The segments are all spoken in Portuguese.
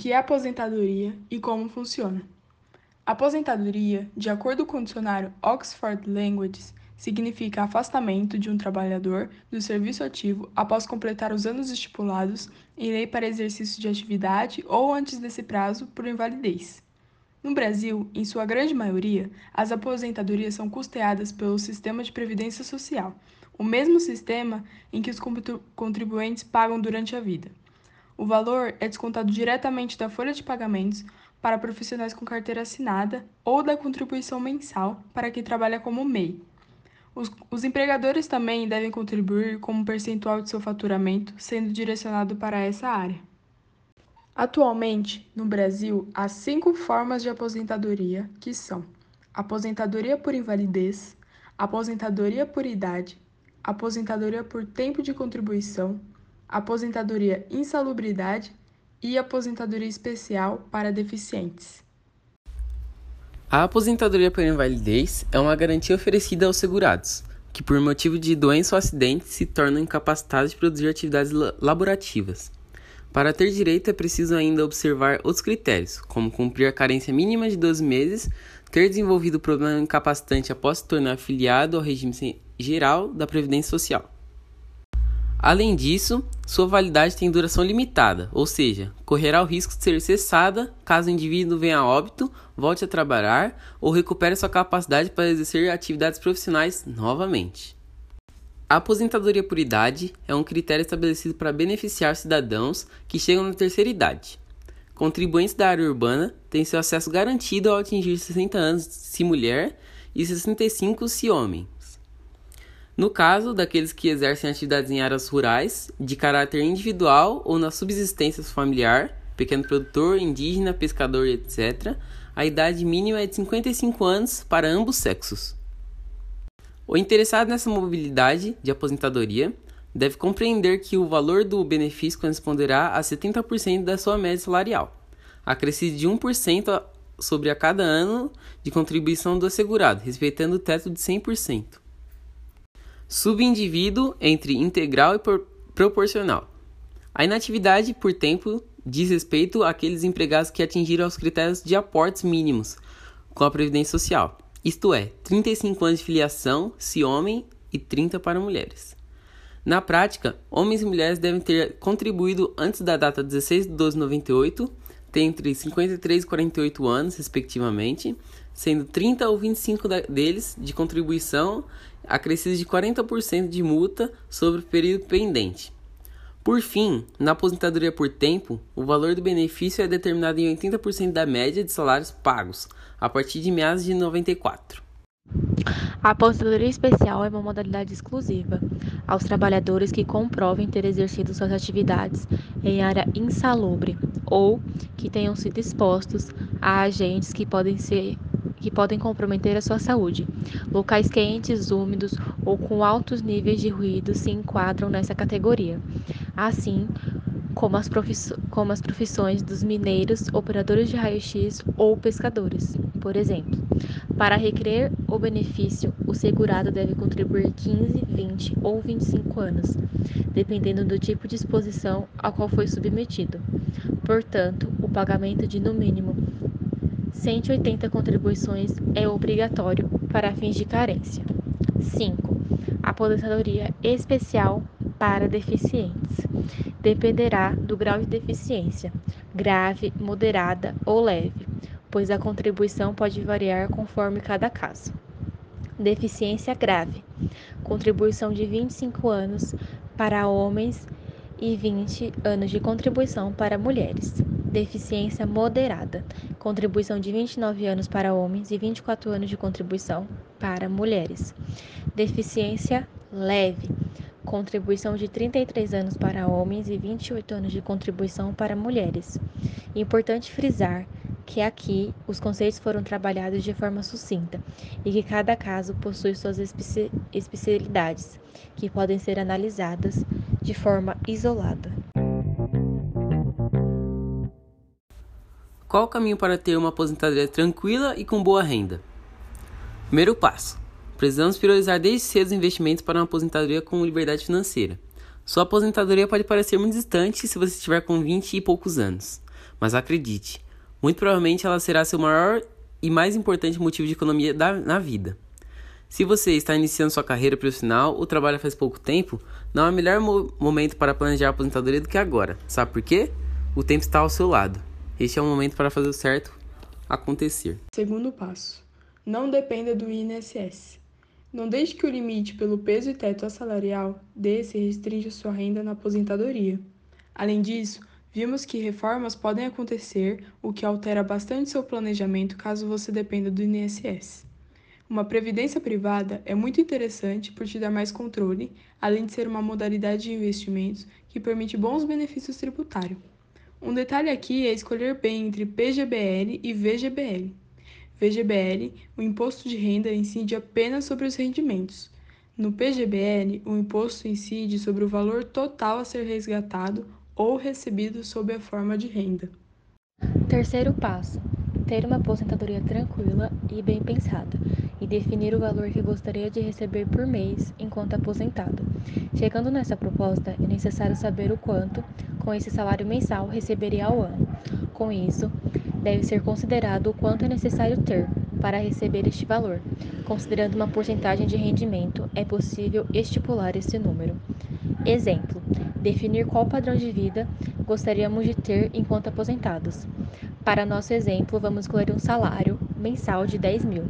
que é aposentadoria e como funciona. Aposentadoria, de acordo com o dicionário Oxford Languages, significa afastamento de um trabalhador do serviço ativo após completar os anos estipulados em lei para exercício de atividade ou antes desse prazo por invalidez. No Brasil, em sua grande maioria, as aposentadorias são custeadas pelo sistema de previdência social, o mesmo sistema em que os contribuintes pagam durante a vida. O valor é descontado diretamente da folha de pagamentos para profissionais com carteira assinada ou da contribuição mensal para quem trabalha como MEI. Os, os, empregadores também devem contribuir com um percentual de seu faturamento sendo direcionado para essa área. Atualmente, no Brasil, há cinco formas de aposentadoria, que são aposentadoria por invalidez, aposentadoria por idade, aposentadoria por tempo de contribuição, aposentadoria insalubridade e aposentadoria especial para deficientes. A aposentadoria por invalidez é uma garantia oferecida aos segurados, que por motivo de doença ou acidente se tornam incapacitados de produzir atividades laborativas. Para ter direito é preciso ainda observar outros critérios, como cumprir a carência mínima de 12 meses, ter desenvolvido problema incapacitante após se tornar afiliado ao regime geral da Previdência Social. Além disso, sua validade tem duração limitada, ou seja, correrá o risco de ser cessada caso o indivíduo venha a óbito, volte a trabalhar ou recupere sua capacidade para exercer atividades profissionais novamente. A aposentadoria por idade é um critério estabelecido para beneficiar cidadãos que chegam na terceira idade. Contribuintes da área urbana têm seu acesso garantido ao atingir 60 anos se mulher e 65 se homem. No caso daqueles que exercem atividades em áreas rurais, de caráter individual ou na subsistência familiar, pequeno produtor, indígena, pescador, etc., a idade mínima é de 55 anos para ambos sexos. O interessado nessa mobilidade de aposentadoria deve compreender que o valor do benefício corresponderá a 70% da sua média salarial, acrescido de 1% sobre a cada ano de contribuição do assegurado, respeitando o teto de 100%. Subindivíduo entre integral e proporcional. A inatividade por tempo diz respeito àqueles empregados que atingiram os critérios de aportes mínimos com a Previdência Social isto é, 35 anos de filiação se homem e 30 para mulheres. Na prática, homens e mulheres devem ter contribuído antes da data 16 de 12 de 98, ter entre 53 e 48 anos, respectivamente, sendo 30 ou 25 deles de contribuição acrescidos de 40% de multa sobre o período pendente. Por fim, na aposentadoria por tempo, o valor do benefício é determinado em 80% da média de salários pagos, a partir de meados de 94. A aposentadoria especial é uma modalidade exclusiva aos trabalhadores que comprovem ter exercido suas atividades em área insalubre ou que tenham sido expostos a agentes que podem ser que podem comprometer a sua saúde. Locais quentes, úmidos ou com altos níveis de ruído se enquadram nessa categoria. Assim, como as, como as profissões dos mineiros, operadores de raio-x ou pescadores, por exemplo. Para requerer o benefício, o segurado deve contribuir 15, 20 ou 25 anos, dependendo do tipo de exposição ao qual foi submetido. Portanto, o pagamento de no mínimo 180 contribuições é obrigatório para fins de carência. 5. Aposentadoria especial para deficientes. Dependerá do grau de deficiência, grave, moderada ou leve, pois a contribuição pode variar conforme cada caso. Deficiência grave. Contribuição de 25 anos para homens e 20 anos de contribuição para mulheres deficiência moderada, contribuição de 29 anos para homens e 24 anos de contribuição para mulheres. Deficiência leve, contribuição de 33 anos para homens e 28 anos de contribuição para mulheres. Importante frisar que aqui os conceitos foram trabalhados de forma sucinta e que cada caso possui suas especialidades, que podem ser analisadas de forma isolada. Qual o caminho para ter uma aposentadoria tranquila e com boa renda? Primeiro passo: precisamos priorizar desde cedo os investimentos para uma aposentadoria com liberdade financeira. Sua aposentadoria pode parecer muito distante se você estiver com 20 e poucos anos, mas acredite, muito provavelmente ela será seu maior e mais importante motivo de economia da, na vida. Se você está iniciando sua carreira profissional ou trabalha faz pouco tempo, não há melhor mo momento para planejar a aposentadoria do que agora. Sabe por quê? O tempo está ao seu lado. Este é o momento para fazer o certo acontecer. Segundo passo: não dependa do INSS. Não deixe que o limite pelo peso e teto salarial desse restrinja sua renda na aposentadoria. Além disso, vimos que reformas podem acontecer, o que altera bastante seu planejamento caso você dependa do INSS. Uma previdência privada é muito interessante por te dar mais controle, além de ser uma modalidade de investimentos que permite bons benefícios tributários. Um detalhe aqui é escolher bem entre PGBL e VGBL. VGBL, o imposto de renda incide apenas sobre os rendimentos. No PGBL, o imposto incide sobre o valor total a ser resgatado ou recebido sob a forma de renda. Terceiro passo: ter uma aposentadoria tranquila e bem pensada e definir o valor que gostaria de receber por mês enquanto aposentado. Chegando nessa proposta, é necessário saber o quanto, com esse salário mensal, receberia ao ano. Com isso, deve ser considerado o quanto é necessário ter para receber este valor. Considerando uma porcentagem de rendimento, é possível estipular esse número. Exemplo: definir qual padrão de vida gostaríamos de ter enquanto aposentados. Para nosso exemplo, vamos escolher um salário mensal de 10 mil.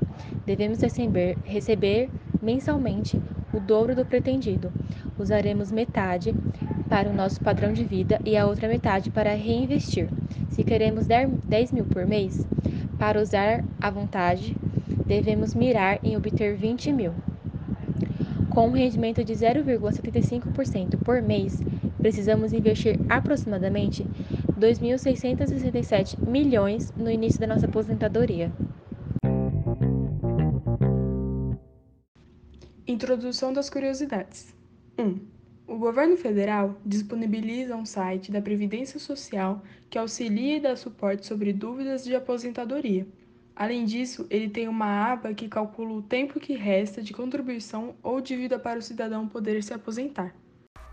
Devemos receber, receber mensalmente o dobro do pretendido. Usaremos metade para o nosso padrão de vida e a outra metade para reinvestir. Se queremos 10 mil por mês, para usar à vontade, devemos mirar em obter 20 mil. Com um rendimento de 0,75% por mês, precisamos investir aproximadamente 2.667 milhões no início da nossa aposentadoria. Introdução das curiosidades. 1. O governo federal disponibiliza um site da Previdência Social que auxilia e dá suporte sobre dúvidas de aposentadoria. Além disso, ele tem uma aba que calcula o tempo que resta de contribuição ou dívida para o cidadão poder se aposentar.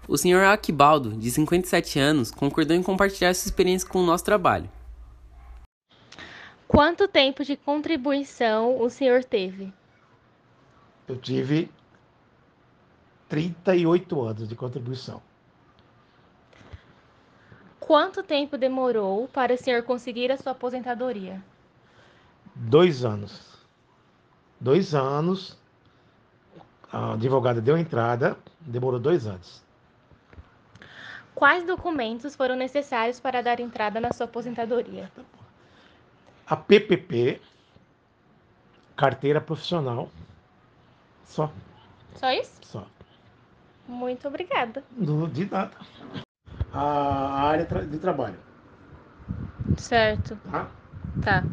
O Sr. Aquibaldo, de 57 anos, concordou em compartilhar sua experiência com o nosso trabalho. Quanto tempo de contribuição o senhor teve? Eu tive 38 anos de contribuição. Quanto tempo demorou para o senhor conseguir a sua aposentadoria? Dois anos. Dois anos. A advogada deu entrada, demorou dois anos. Quais documentos foram necessários para dar entrada na sua aposentadoria? A PPP, carteira profissional. Só. Só isso? Só. Muito obrigada. Do, de nada. A área de trabalho. Certo. Tá? Tá.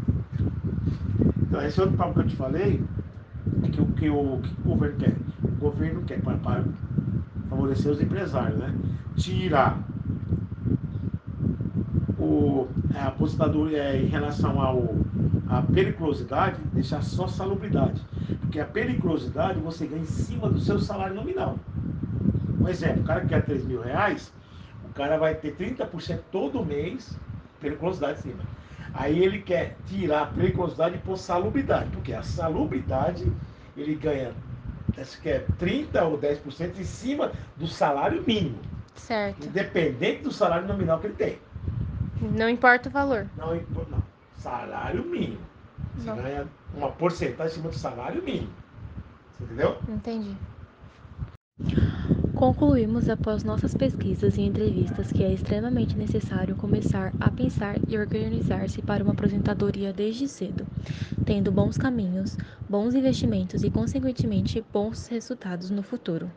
Então, esse outro papo que eu te falei, é que o que o, que o governo quer? O governo quer para, para favorecer os empresários, né? Tirar o, a aposentadoria é, em relação ao a periculosidade, deixar só salubridade. Porque a periculosidade você ganha em cima do seu salário nominal. Um exemplo, o cara que quer 3 mil reais, o cara vai ter 30% todo mês periculosidade em cima. Aí ele quer tirar a periculosidade por salubridade, porque a salubridade ele ganha que é 30 ou 10% em cima do salário mínimo. Certo. Independente do salário nominal que ele tem. Não importa o valor. Não, não. Salário mínimo. Você não. ganha uma porcentagem em cima do salário mínimo. Você entendeu? Entendi. Concluímos após nossas pesquisas e entrevistas que é extremamente necessário começar a pensar e organizar-se para uma aposentadoria desde cedo, tendo bons caminhos, bons investimentos e, consequentemente, bons resultados no futuro.